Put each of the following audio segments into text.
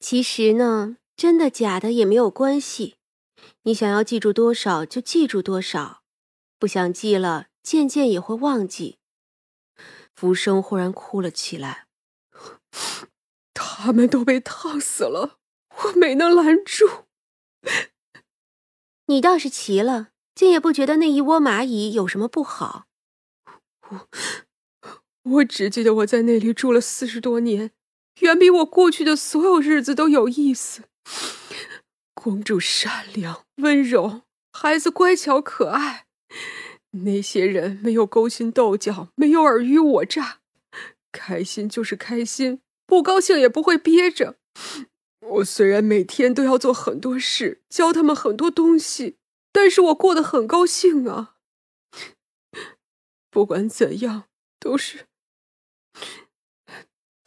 其实呢，真的假的也没有关系，你想要记住多少就记住多少，不想记了，渐渐也会忘记。福生忽然哭了起来，他们都被烫死了，我没能拦住。你倒是奇了，竟也不觉得那一窝蚂蚁有什么不好。我我只记得我在那里住了四十多年。远比我过去的所有日子都有意思。公主善良温柔，孩子乖巧可爱。那些人没有勾心斗角，没有尔虞我诈，开心就是开心，不高兴也不会憋着。我虽然每天都要做很多事，教他们很多东西，但是我过得很高兴啊。不管怎样，都是。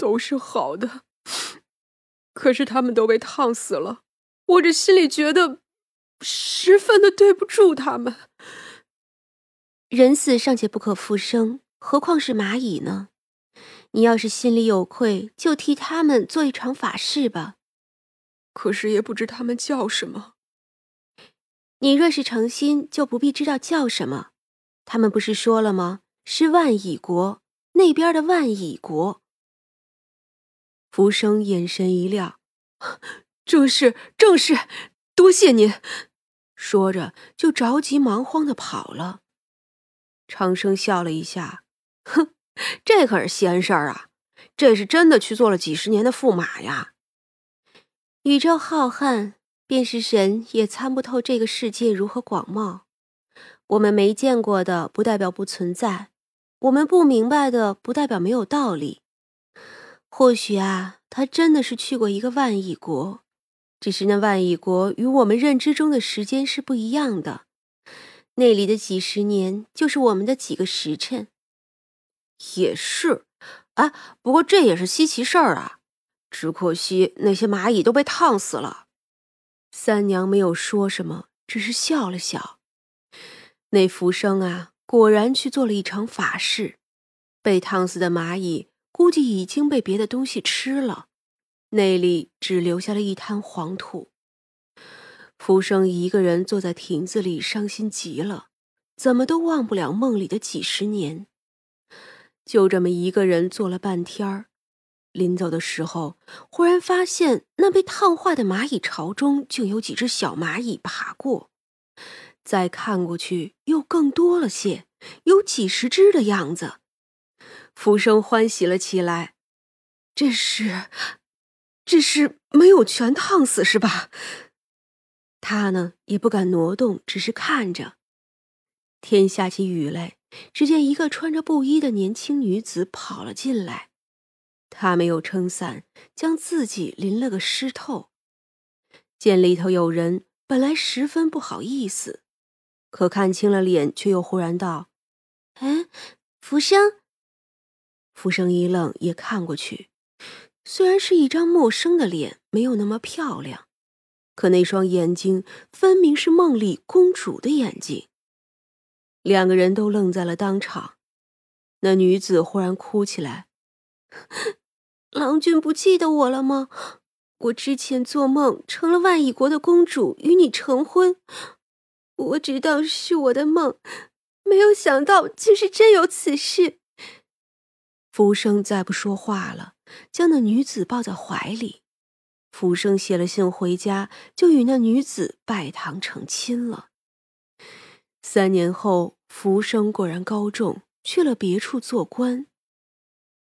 都是好的，可是他们都被烫死了，我这心里觉得十分的对不住他们。人死尚且不可复生，何况是蚂蚁呢？你要是心里有愧，就替他们做一场法事吧。可是也不知他们叫什么。你若是诚心，就不必知道叫什么。他们不是说了吗？是万蚁国那边的万蚁国。福生眼神一亮，正是正是，多谢您。说着就着急忙慌的跑了。长生笑了一下，哼，这可是闲事儿啊，这是真的去做了几十年的驸马呀。宇宙浩瀚，便是神也参不透这个世界如何广袤。我们没见过的，不代表不存在；我们不明白的，不代表没有道理。或许啊，他真的是去过一个万亿国，只是那万亿国与我们认知中的时间是不一样的。那里的几十年就是我们的几个时辰。也是，哎，不过这也是稀奇事儿啊。只可惜那些蚂蚁都被烫死了。三娘没有说什么，只是笑了笑。那浮生啊，果然去做了一场法事，被烫死的蚂蚁。估计已经被别的东西吃了，那里只留下了一滩黄土。浮生一个人坐在亭子里，伤心极了，怎么都忘不了梦里的几十年。就这么一个人坐了半天儿，临走的时候，忽然发现那被烫化的蚂蚁巢中竟有几只小蚂蚁爬过，再看过去又更多了些，有几十只的样子。浮生欢喜了起来，这是，这是没有全烫死是吧？他呢也不敢挪动，只是看着。天下起雨来，只见一个穿着布衣的年轻女子跑了进来，她没有撑伞，将自己淋了个湿透。见里头有人，本来十分不好意思，可看清了脸，却又忽然道：“哎，浮生。”浮生一愣，也看过去。虽然是一张陌生的脸，没有那么漂亮，可那双眼睛分明是梦里公主的眼睛。两个人都愣在了当场。那女子忽然哭起来：“ 郎君不记得我了吗？我之前做梦成了万蚁国的公主，与你成婚。我知道是我的梦，没有想到竟是真有此事。”福生再不说话了，将那女子抱在怀里。福生写了信回家，就与那女子拜堂成亲了。三年后，福生果然高中，去了别处做官。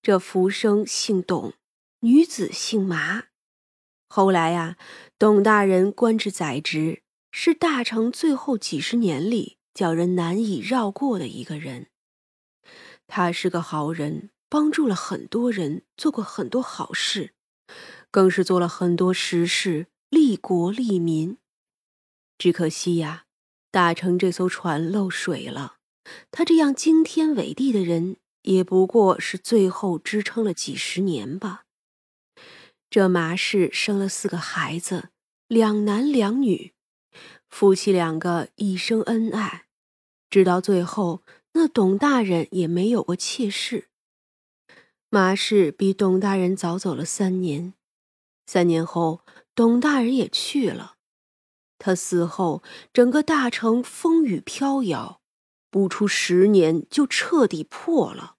这福生姓董，女子姓麻。后来呀，董大人官至宰执，是大成最后几十年里叫人难以绕过的一个人。他是个好人。帮助了很多人，做过很多好事，更是做了很多实事，利国利民。只可惜呀，大成这艘船漏水了，他这样惊天伟地的人，也不过是最后支撑了几十年吧。这马氏生了四个孩子，两男两女，夫妻两个一生恩爱，直到最后，那董大人也没有过妾室。马氏比董大人早走了三年，三年后，董大人也去了。他死后，整个大城风雨飘摇，不出十年就彻底破了。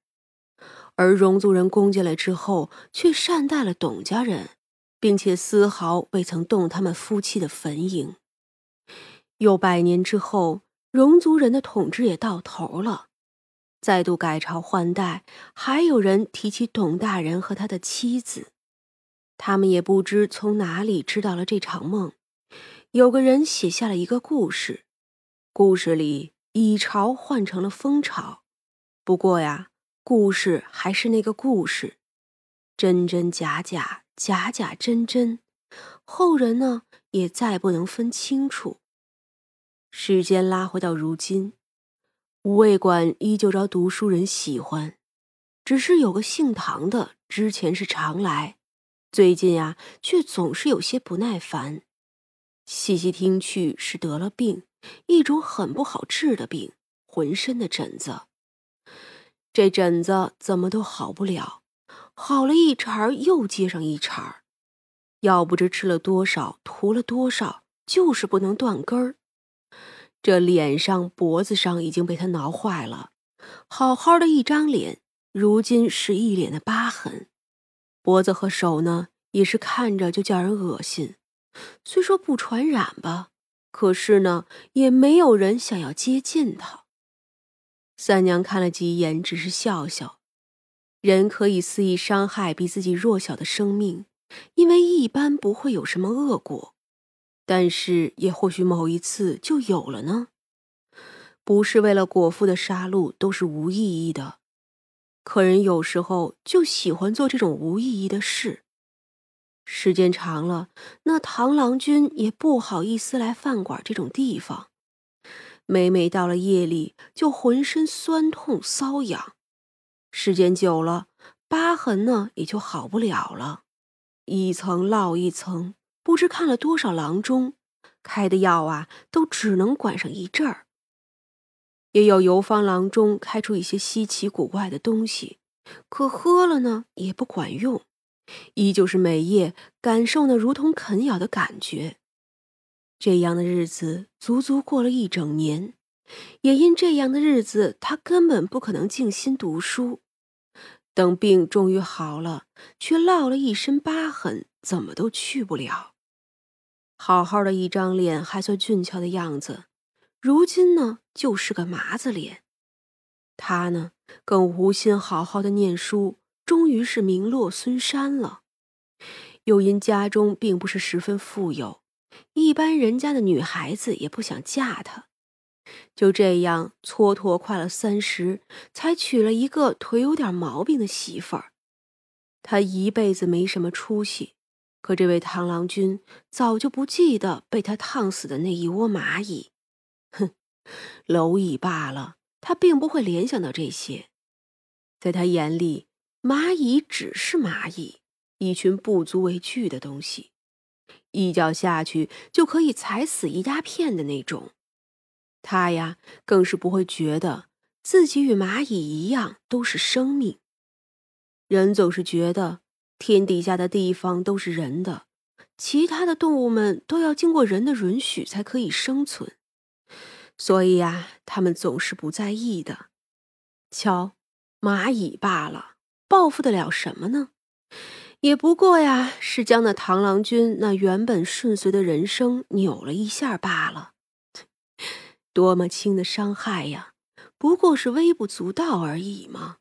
而荣族人攻进来之后，却善待了董家人，并且丝毫未曾动他们夫妻的坟茔。又百年之后，荣族人的统治也到头了，再度改朝换代，还有人提起董大人和他的妻子。他们也不知从哪里知道了这场梦。有个人写下了一个故事，故事里蚁巢换成了蜂巢。不过呀。故事还是那个故事，真真假假，假假真真，后人呢也再不能分清楚。时间拉回到如今，五味馆依旧招读书人喜欢，只是有个姓唐的，之前是常来，最近呀却总是有些不耐烦。细细听去，是得了病，一种很不好治的病，浑身的疹子。这疹子怎么都好不了，好了一茬又接上一茬药不知吃了多少，涂了多少，就是不能断根儿。这脸上、脖子上已经被他挠坏了，好好的一张脸，如今是一脸的疤痕。脖子和手呢，也是看着就叫人恶心。虽说不传染吧，可是呢，也没有人想要接近他。三娘看了几眼，只是笑笑。人可以肆意伤害比自己弱小的生命，因为一般不会有什么恶果。但是也或许某一次就有了呢。不是为了果腹的杀戮都是无意义的，可人有时候就喜欢做这种无意义的事。时间长了，那螳螂君也不好意思来饭馆这种地方。每每到了夜里，就浑身酸痛瘙痒，时间久了，疤痕呢也就好不了了，一层落一层，不知看了多少郎中，开的药啊，都只能管上一阵儿。也有游方郎中开出一些稀奇古怪的东西，可喝了呢也不管用，依旧是每夜感受那如同啃咬的感觉。这样的日子足足过了一整年，也因这样的日子，他根本不可能静心读书。等病终于好了，却落了一身疤痕，怎么都去不了。好好的一张脸还算俊俏的样子，如今呢就是个麻子脸。他呢更无心好好的念书，终于是名落孙山了。又因家中并不是十分富有。一般人家的女孩子也不想嫁他，就这样蹉跎快了三十，才娶了一个腿有点毛病的媳妇儿。他一辈子没什么出息，可这位螳螂君早就不记得被他烫死的那一窝蚂蚁。哼，蝼蚁罢了，他并不会联想到这些。在他眼里，蚂蚁只是蚂蚁，一群不足为惧的东西。一脚下去就可以踩死一大片的那种，他呀更是不会觉得自己与蚂蚁一样都是生命。人总是觉得天底下的地方都是人的，其他的动物们都要经过人的允许才可以生存，所以呀，他们总是不在意的。瞧，蚂蚁罢了，报复得了什么呢？也不过呀，是将那螳螂君那原本顺遂的人生扭了一下罢了。多么轻的伤害呀，不过是微不足道而已嘛。